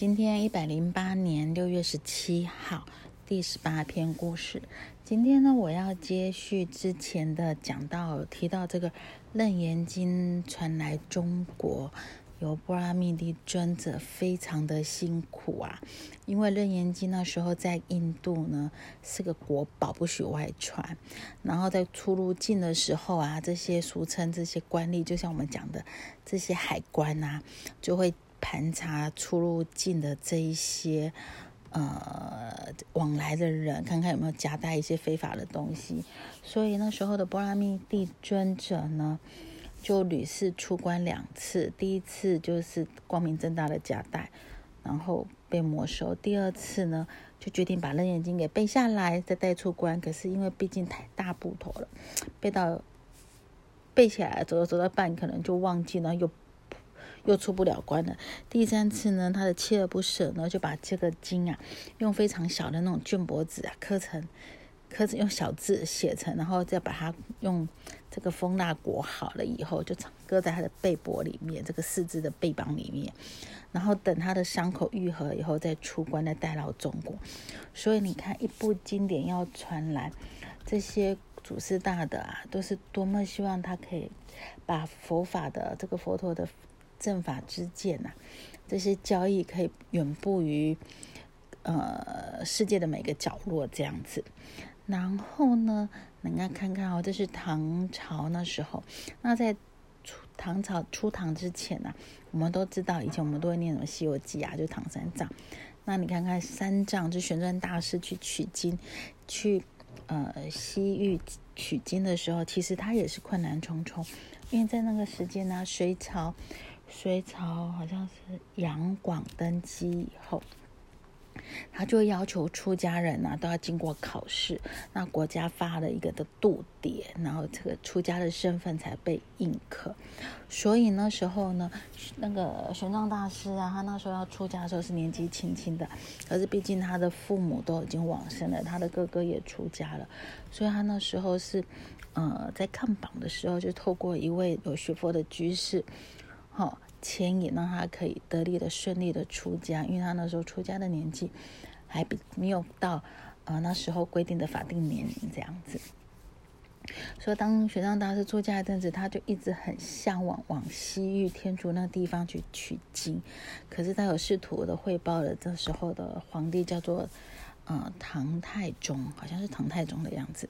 今天一百零八年六月十七号，第十八篇故事。今天呢，我要接续之前的讲到，提到这个《楞严经》传来中国，由波拉密蒂尊者非常的辛苦啊，因为《楞严经》那时候在印度呢是个国宝，不许外传。然后在出入境的时候啊，这些俗称这些官吏，就像我们讲的这些海关啊，就会。盘查出入境的这一些呃往来的人，看看有没有夹带一些非法的东西。所以那时候的波拉密地尊者呢，就屡次出关两次。第一次就是光明正大的夹带，然后被没收；第二次呢，就决定把楞严经给背下来，再带出关。可是因为毕竟太大部头了，背到背起来，走着走到半，可能就忘记了，又。又出不了关了。第三次呢，他的锲而不舍呢，就把这个经啊，用非常小的那种绢帛纸啊，刻成，刻成用小字写成，然后再把它用这个蜂蜡裹好了以后，就搁在他的背帛里面，这个四肢的背膀里面，然后等他的伤口愈合以后再出关，再带到中国。所以你看，一部经典要传来，这些祖师大的啊，都是多么希望他可以把佛法的这个佛陀的。正法之见呐，这些交易可以远布于呃世界的每个角落这样子。然后呢，你看看看哦，这是唐朝那时候。那在出唐朝出唐之前呢，我们都知道，以前我们都会念什么《西游记》啊，就唐三藏。那你看看三藏，就玄奘大师去取经，去呃西域取经的时候，其实他也是困难重重，因为在那个时间呢，隋朝。隋朝好像是杨广登基以后，他就要求出家人呐都要经过考试，那国家发了一个的度牒，然后这个出家的身份才被认可。所以那时候呢，那个玄奘大师啊，他那时候要出家的时候是年纪轻轻的，可是毕竟他的父母都已经往生了，他的哥哥也出家了，所以他那时候是呃在看榜的时候，就透过一位有学佛的居士。好，牵引让他可以得力的顺利的出家，因为他那时候出家的年纪还比没有到呃那时候规定的法定年龄这样子。所以当玄奘大师出家一阵子，他就一直很向往往西域天竺那个地方去取经。可是他有试图的汇报了，这时候的皇帝叫做呃唐太宗，好像是唐太宗的样子。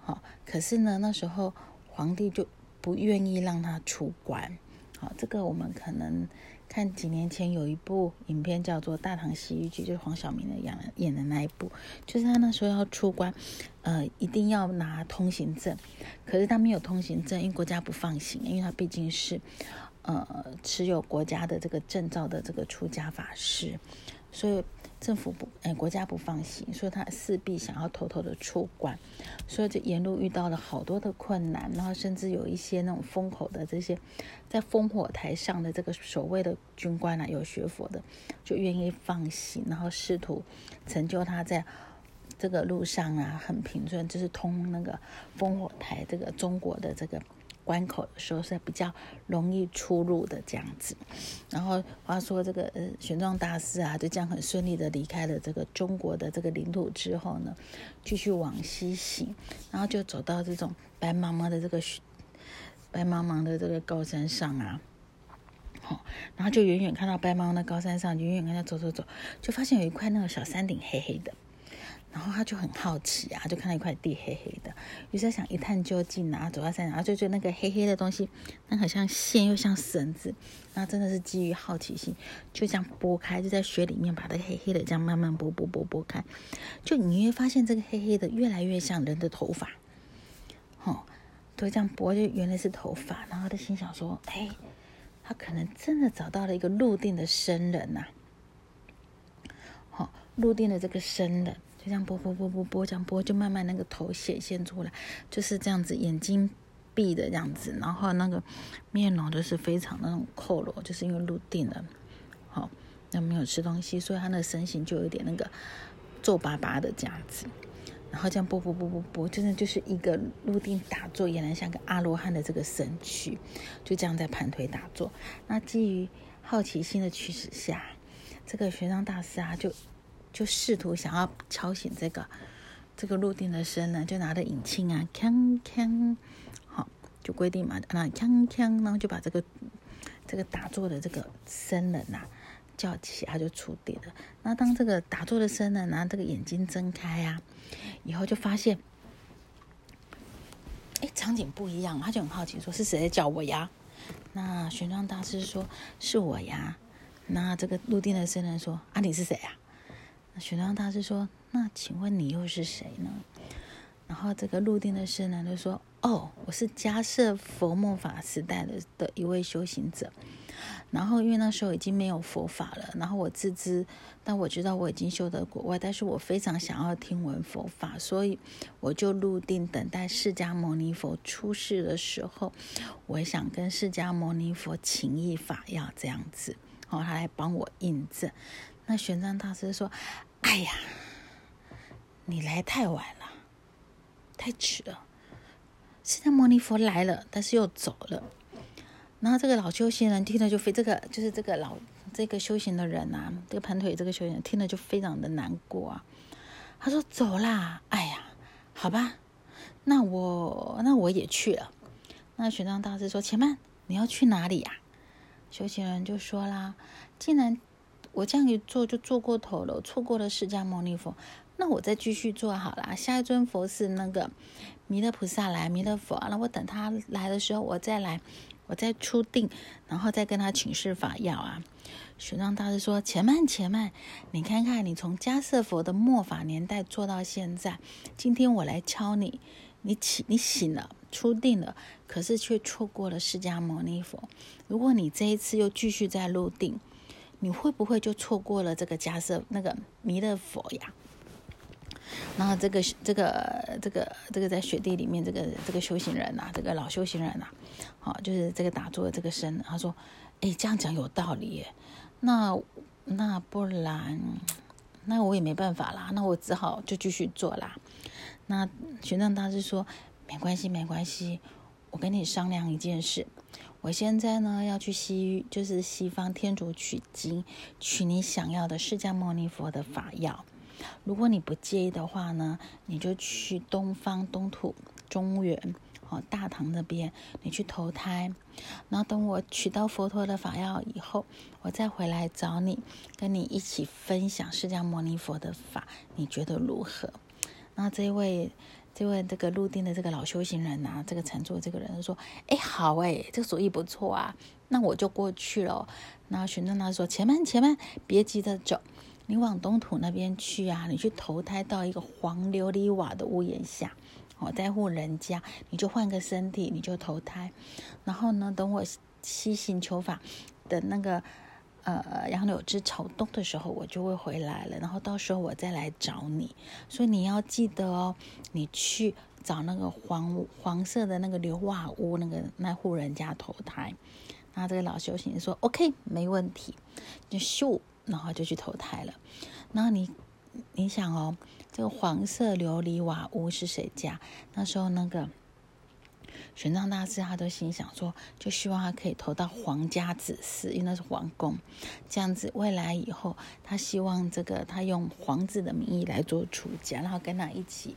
好，可是呢那时候皇帝就不愿意让他出关。好，这个我们可能看几年前有一部影片叫做《大唐西域记》，就是黄晓明的演演的那一部，就是他那时候要出关，呃，一定要拿通行证，可是他没有通行证，因为国家不放行，因为他毕竟是呃持有国家的这个证照的这个出家法师，所以。政府不，哎，国家不放行，所以他势必想要偷偷的出关，所以就沿路遇到了好多的困难，然后甚至有一些那种风口的这些，在烽火台上的这个所谓的军官啊，有学佛的，就愿意放行，然后试图成就他在这个路上啊很平顺，就是通那个烽火台这个中国的这个。关口的时候是比较容易出入的这样子，然后话说这个呃玄奘大师啊，就这样很顺利的离开了这个中国的这个领土之后呢，继续往西行，然后就走到这种白茫茫的这个雪白茫茫的这个高山上啊，好，然后就远远看到白茫茫的高山上，远远看到走走走，就发现有一块那个小山顶黑黑的。然后他就很好奇啊，就看到一块地黑黑的，于是他想一探究竟啊，走到山上，然后就觉得那个黑黑的东西，那好像线又像绳子，然后真的是基于好奇心，就这样拨开，就在雪里面把那个黑黑的这样慢慢拨拨拨拨开，就你会发现这个黑黑的越来越像人的头发，哦，都这样拨，就原来是头发，然后他心想说，哎，他可能真的找到了一个入定的生人呐，好，入定的这个生人。就这样拨拨拨拨拨，这样拨就慢慢那个头显现出来，就是这样子，眼睛闭的这样子，然后那个面容都是非常那种佝偻，就是因为入定了，好，那没有吃东西，所以他的身形就有点那个皱巴巴的这样子，然后这样拨拨拨拨拨，真的就是一个入定打坐，俨然像个阿罗汉的这个身躯，就这样在盘腿打坐。那基于好奇心的驱使下。这个玄奘大师啊，就就试图想要敲醒这个这个入定的僧人，就拿着引磬啊，锵锵，好，就规定嘛，那锵锵，然后就把这个这个打坐的这个僧人呐叫起，他就出定了。那当这个打坐的僧人拿这个眼睛睁开啊，以后就发现，哎，场景不一样，他就很好奇，说是谁在叫我呀？那玄奘大师说：“是我呀。”那这个入定的僧人说：“啊，你是谁呀？”那玄奘大师说：“那请问你又是谁呢？”然后这个入定的僧人就说：“哦，我是迦摄佛末法时代的的一位修行者。”然后，因为那时候已经没有佛法了，然后我自知，但我知道我已经修得国外，但是我非常想要听闻佛法，所以我就入定等待释迦牟尼佛出世的时候，我想跟释迦牟尼佛请一法要这样子，然哦，他来帮我印证。那玄奘大师说：“哎呀，你来太晚了，太迟了，释迦牟尼佛来了，但是又走了。”然后这个老修行人听了就非这个就是这个老这个修行的人呐，这个盘腿这个修行人听了就非常的难过啊。他说：“走啦，哎呀，好吧，那我那我也去了。”那玄奘大师说：“且慢，你要去哪里呀？”修行人就说啦：“既然我这样一做就做过头了，错过了释迦牟尼佛，那我再继续做好了。下一尊佛是那个弥勒菩萨来，弥勒佛，那我等他来的时候我再来。”我再出定，然后再跟他请示法要啊。玄奘大师说：“且慢，且慢，你看看，你从迦叶佛的末法年代做到现在，今天我来敲你，你起，你醒了，出定了，可是却错过了释迦牟尼佛。如果你这一次又继续在入定，你会不会就错过了这个迦叶那个弥勒佛呀？”然后这个这个这个这个在雪地里面，这个这个修行人呐，这个老修行人呐，好，就是这个打坐的这个僧，他说：“哎，这样讲有道理耶。那那不然，那我也没办法啦。那我只好就继续做啦。”那玄奘大师说：“没关系，没关系，我跟你商量一件事。我现在呢要去西，就是西方天竺取经，取你想要的释迦牟尼佛的法药。”如果你不介意的话呢，你就去东方东土中原，哦，大唐那边，你去投胎。然后等我取到佛陀的法药以后，我再回来找你，跟你一起分享释迦牟尼佛的法，你觉得如何？那这位这位这个入定的这个老修行人啊，这个禅坐这个人说：“哎，好哎，这个主意不错啊，那我就过去了。”然后玄奘他说：“前慢前慢，别急着走。”你往东土那边去啊，你去投胎到一个黄琉璃瓦的屋檐下，哦，在户人家，你就换个身体，你就投胎。然后呢，等我西行求法的那个呃杨柳枝朝东的时候，我就会回来了。然后到时候我再来找你。所以你要记得哦，你去找那个黄黄色的那个硫瓦屋那个那户人家投胎。那这个老修行说：“OK，没问题。”就咻。然后就去投胎了。然后你，你想哦，这个黄色琉璃瓦屋是谁家？那时候那个玄奘大师他都心想说，就希望他可以投到皇家子嗣，因为那是皇宫。这样子未来以后，他希望这个他用皇子的名义来做出家，然后跟他一起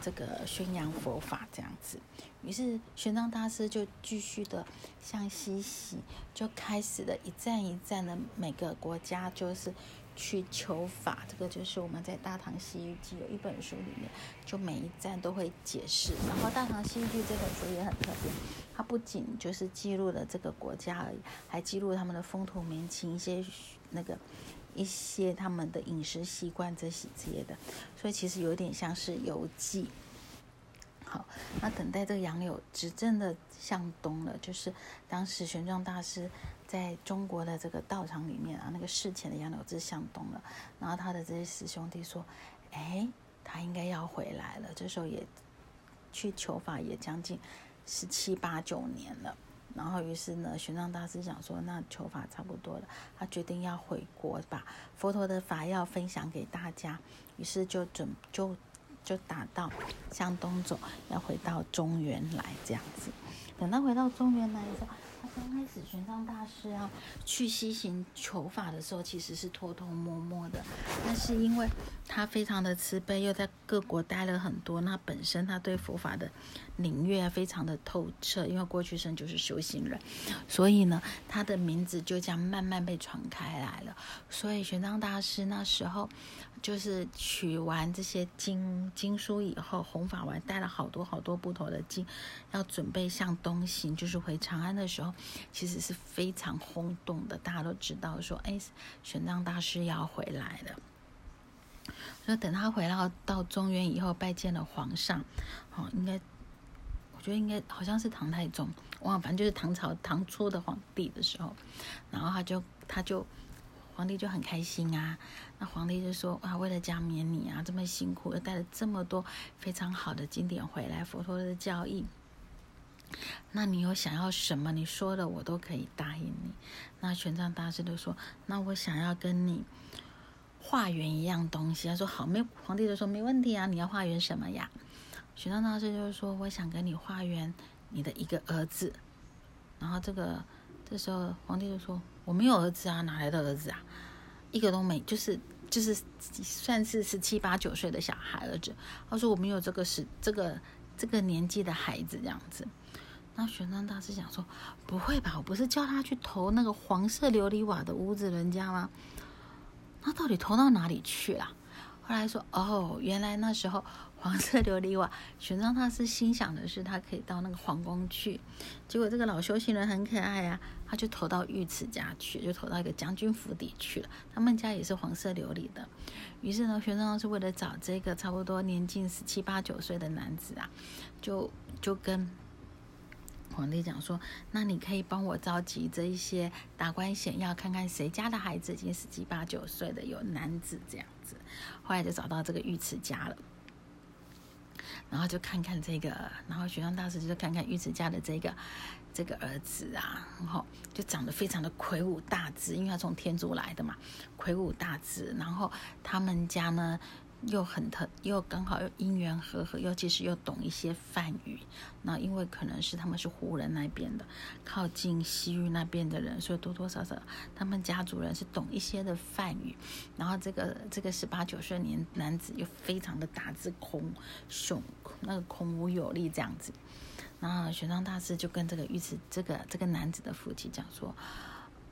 这个宣扬佛法这样子。于是玄奘大师就继续的向西行，就开始了一站一站的每个国家就是去求法。这个就是我们在《大唐西域记》有一本书里面，就每一站都会解释。然后《大唐西域记》这本书也很特别，它不仅就是记录了这个国家而已，还记录他们的风土民情、一些那个一些他们的饮食习惯这些之类的。所以其实有点像是游记。好，那等待这个杨柳执政的向东了，就是当时玄奘大师在中国的这个道场里面啊，那个事前的杨柳枝向东了，然后他的这些师兄弟说：“哎，他应该要回来了。”这时候也去求法也将近十七八九年了，然后于是呢，玄奘大师想说：“那求法差不多了，他决定要回国，把佛陀的法要分享给大家，于是就准就。”就打到向东走，要回到中原来这样子。等到回到中原来的时候他，刚开始玄奘大师啊去西行求法的时候，其实是偷偷摸摸的。但是因为他非常的慈悲，又在各国待了很多，那本身他对佛法的领略非常的透彻。因为过去生就是修行人，所以呢，他的名字就这样慢慢被传开来了。所以玄奘大师那时候就是取完这些经经书以后，弘法完，带了好多好多不同的经，要准备向东行，就是回长安的时候。其实是非常轰动的，大家都知道说，哎，玄奘大师要回来了。所以等他回到到中原以后，拜见了皇上，哦，应该，我觉得应该好像是唐太宗，忘了，反正就是唐朝唐初的皇帝的时候，然后他就他就皇帝就很开心啊，那皇帝就说啊，为了加冕你啊，这么辛苦，又带了这么多非常好的经典回来，佛陀的教义。那你有想要什么？你说的我都可以答应你。那玄奘大师就说：“那我想要跟你化缘一样东西。”他说：“好，没。”皇帝就说：“没问题啊，你要化缘什么呀？”玄奘大师就是说：“我想跟你化缘你的一个儿子。”然后这个这时候皇帝就说：“我没有儿子啊，哪来的儿子啊？一个都没，就是就是算是十七八九岁的小孩儿子。”他说：“我没有这个是这个这个年纪的孩子，这样子。”那玄奘大师想说：“不会吧？我不是叫他去投那个黄色琉璃瓦的屋子人家吗？那到底投到哪里去了？”后来说：“哦，原来那时候黄色琉璃瓦，玄奘大师心想的是他可以到那个皇宫去。结果这个老修行人很可爱啊，他就投到御赐家去，就投到一个将军府邸去了。他们家也是黄色琉璃的。于是呢，玄奘大师为了找这个差不多年近十七八九岁的男子啊，就就跟。”皇帝讲说：“那你可以帮我召集这一些达官显要，看看谁家的孩子已经十七八九岁的有男子这样子。后来就找到这个御赐家了，然后就看看这个，然后玄奘大师就看看御赐家的这个这个儿子啊，然后就长得非常的魁梧大志，因为他从天竺来的嘛，魁梧大志。然后他们家呢。”又很特，又刚好又因缘和合，尤其是又懂一些梵语。那因为可能是他们是胡人那边的，靠近西域那边的人，所以多多少少他们家族人是懂一些的梵语。然后这个这个十八九岁年男子又非常的大智空雄，那个孔武有力这样子。然后玄奘大师就跟这个御赐这个这个男子的父亲讲说。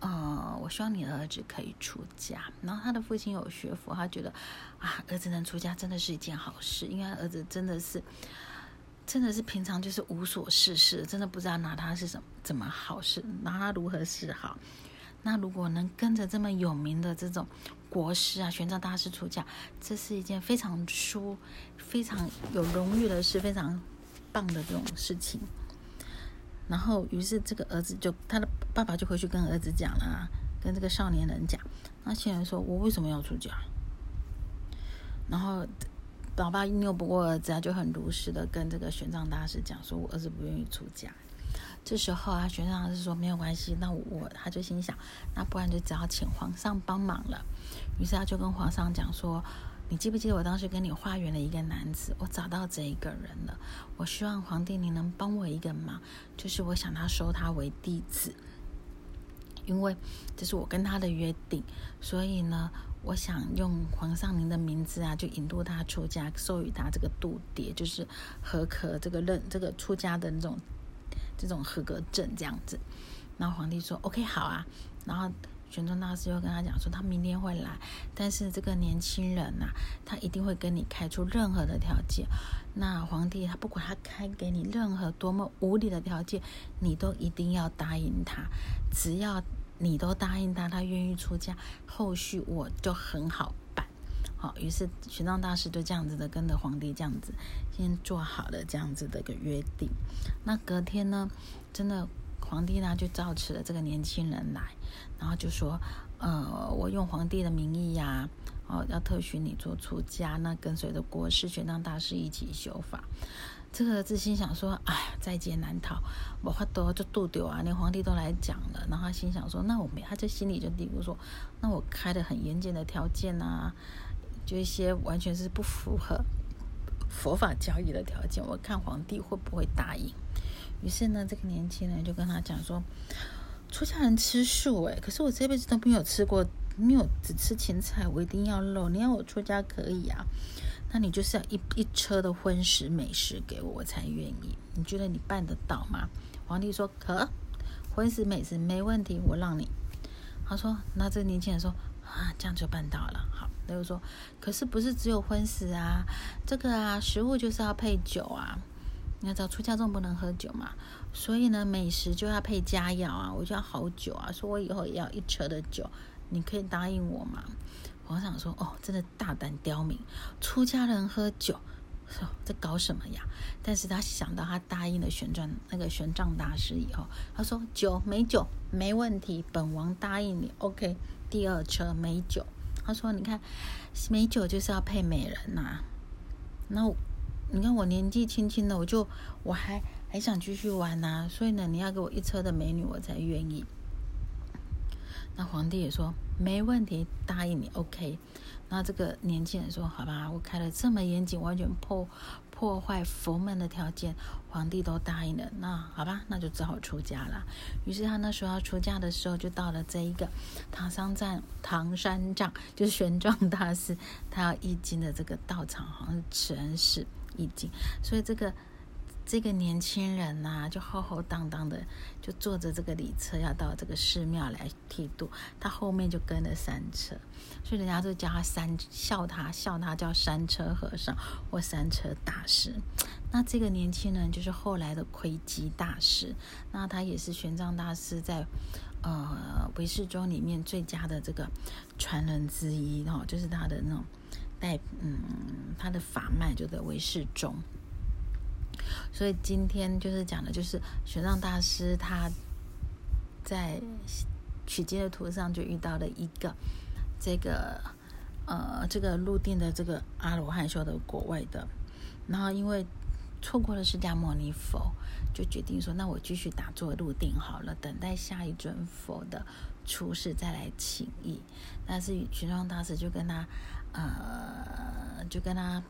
呃，我希望你的儿子可以出家。然后他的父亲有学佛，他觉得啊，儿子能出家真的是一件好事，因为儿子真的是，真的是平常就是无所事事，真的不知道拿他是什么怎么好事，拿他如何是好。那如果能跟着这么有名的这种国师啊，玄奘大师出家，这是一件非常殊、非常有荣誉的事，非常棒的这种事情。然后，于是这个儿子就他的爸爸就回去跟儿子讲了，啊跟这个少年人讲。那现在说：“我为什么要出家？”然后，老爸拗不过儿子啊，就很如实的跟这个玄奘大师讲说：“我儿子不愿意出家。”这时候啊，玄奘大师说：“没有关系，那我……”他就心想：“那不然就只好请皇上帮忙了。”于是他就跟皇上讲说。你记不记得我当时跟你化缘的一个男子？我找到这一个人了。我希望皇帝你能帮我一个忙，就是我想他收他为弟子，因为这是我跟他的约定。所以呢，我想用皇上您的名字啊，就引渡他出家，授予他这个度牒，就是合格这个认这个出家的那种这种合格证这样子。然后皇帝说：“OK，好啊。”然后。玄奘大师又跟他讲说，他明天会来，但是这个年轻人呐，他一定会跟你开出任何的条件。那皇帝他不管他开给你任何多么无理的条件，你都一定要答应他。只要你都答应他，他愿意出家，后续我就很好办。好，于是玄奘大师就这样子的跟着皇帝这样子先做好了这样子的一个约定。那隔天呢，真的。皇帝呢就召持了这个年轻人来，然后就说：“呃，我用皇帝的名义呀，哦，要特许你做出家，那跟随着国师玄奘大师一起修法。”这个自心想说：“哎，在劫难逃，我话多就渡丢啊！连皇帝都来讲了。”然后他心想说：“那我没……他这心里就嘀咕说：那我开的很严谨的条件啊，就一些完全是不符合佛法教义的条件，我看皇帝会不会答应？”于是呢，这个年轻人就跟他讲说，出家人吃素诶，可是我这辈子都没有吃过，没有只吃芹菜，我一定要肉。你要我出家可以啊，那你就是要一一车的荤食美食给我，我才愿意。你觉得你办得到吗？皇帝说可，荤食美食没问题，我让你。他说，那这年轻人说啊，这样就办到了。好。他就说：“可是不是只有荤食啊，这个啊，食物就是要配酒啊。你要知道出家众不能喝酒嘛，所以呢，美食就要配佳肴啊，我就要好酒啊。说我以后也要一车的酒，你可以答应我吗？”皇上说：“哦，真的大胆刁民，出家人喝酒，说在搞什么呀？”但是他想到他答应了玄奘那个玄奘大师以后，他说：“酒没酒没问题，本王答应你，OK。第二车没酒。”他说：“你看，美酒就是要配美人呐。那你看我年纪轻轻的，我就我还还想继续玩呐。所以呢，你要给我一车的美女，我才愿意。”那皇帝也说：“没问题，答应你，OK。”那这个年轻人说：“好吧，我开了这么严谨，完全破。”破坏佛门的条件，皇帝都答应了，那好吧，那就只好出家了。于是他那时候要出家的时候，就到了这一个唐三藏，唐三藏就是玄奘大师，他要译经的这个道场，好像是慈恩寺译经，所以这个。这个年轻人呐，就浩浩荡荡的，就坐着这个礼车要到这个寺庙来剃度，他后面就跟了三车，所以人家就叫他三笑他笑他叫三车和尚或三车大师。那这个年轻人就是后来的窥基大师，那他也是玄奘大师在呃唯识宗里面最佳的这个传人之一哦，就是他的那种带嗯他的法脉就在唯识宗。所以今天就是讲的，就是玄奘大师他在取经的途上就遇到了一个这个呃这个入定的这个阿罗汉修的国外的，然后因为错过了释迦牟尼佛，就决定说那我继续打坐入定好了，等待下一尊佛的出世再来请意。但是玄奘大师就跟他呃就跟他。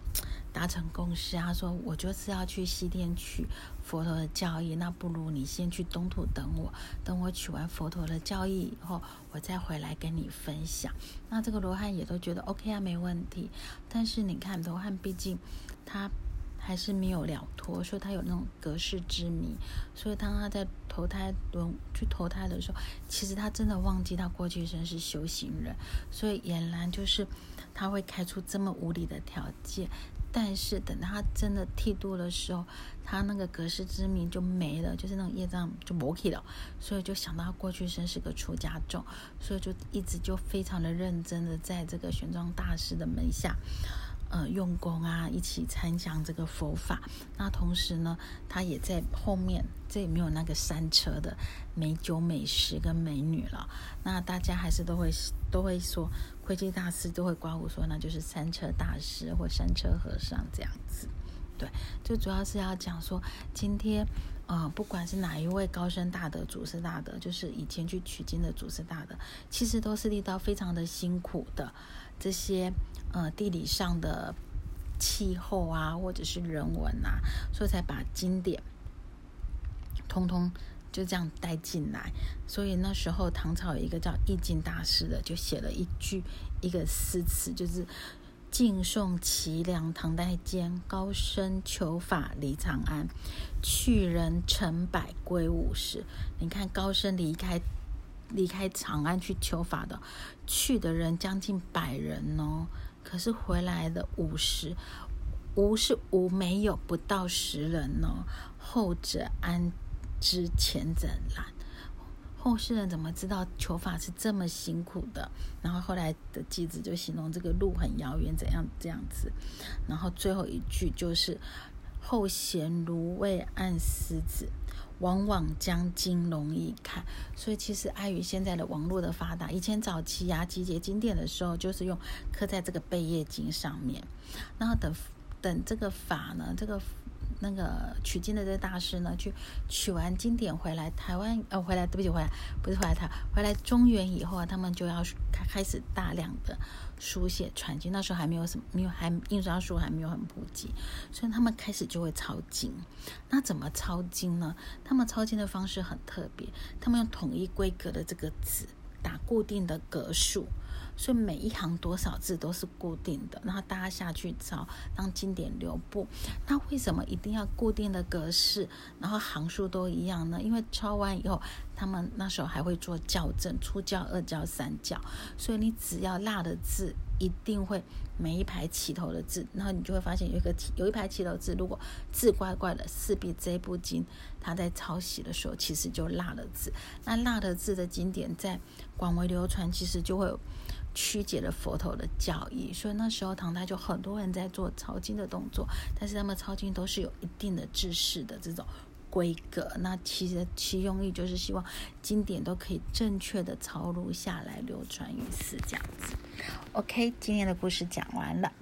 达成共识，他说：“我就是要去西天取佛陀的教义，那不如你先去东土等我，等我取完佛陀的教义以后，我再回来跟你分享。”那这个罗汉也都觉得 OK 啊，没问题。但是你看，罗汉毕竟他还是没有了脱，所以他有那种隔世之谜。所以当他在投胎轮去投胎的时候，其实他真的忘记他过去生是修行人，所以俨然就是他会开出这么无理的条件。但是等他真的剃度的时候，他那个隔世之名就没了，就是那种业障就磨去了，所以就想到他过去生是个出家众，所以就一直就非常的认真的在这个玄奘大师的门下。呃，用功啊，一起参详这个佛法。那同时呢，他也在后面，这也没有那个山车的美酒美食跟美女了。那大家还是都会都会说，慧基大师都会刮胡说，那就是山车大师或山车和尚这样子。对，就主要是要讲说，今天呃，不管是哪一位高僧大德、祖师大德，就是以前去取经的祖师大德，其实都是历到非常的辛苦的这些。呃，地理上的气候啊，或者是人文啊，所以才把经典通通就这样带进来。所以那时候唐朝有一个叫易经大师的，就写了一句一个诗词，就是“晋宋齐梁唐代间，高僧求法离长安，去人成百归五十。”你看高僧离开离开长安去求法的，去的人将近百人哦。可是回来的五十，无是无没有不到十人哦。后者安知前者难？后世人怎么知道求法是这么辛苦的？然后后来的记子就形容这个路很遥远，怎样这样子。然后最后一句就是后贤如未按狮子。往往将金容易看，所以其实碍于现在的网络的发达，以前早期啊集结经典的时候，就是用刻在这个贝叶经上面。然后等等这个法呢，这个那个取经的这个大师呢，去取完经典回来，台湾呃回来，对不起，回来不是回来台回来中原以后啊，他们就要开开始大量的书写传经。那时候还没有什么，没有还印刷术还没有很普及，所以他们开始就会抄经。那怎么抄经呢？他们抄经的方式很特别，他们用统一规格的这个纸，打固定的格数。所以每一行多少字都是固定的，然后大家下去抄，让经典留步。那为什么一定要固定的格式，然后行数都一样呢？因为抄完以后，他们那时候还会做校正，初校、二校、三校。所以你只要落的字，一定会每一排起头的字，然后你就会发现有一个有一排起头字，如果字怪怪的，势必这部经他在抄袭的时候，其实就落了字。那落的字的经典在广为流传，其实就会。曲解了佛陀的教义，所以那时候唐代就很多人在做抄经的动作，但是他们抄经都是有一定的知识的这种规格。那其实其用意就是希望经典都可以正确的抄录下来，流传于世这样子。OK，今天的故事讲完了。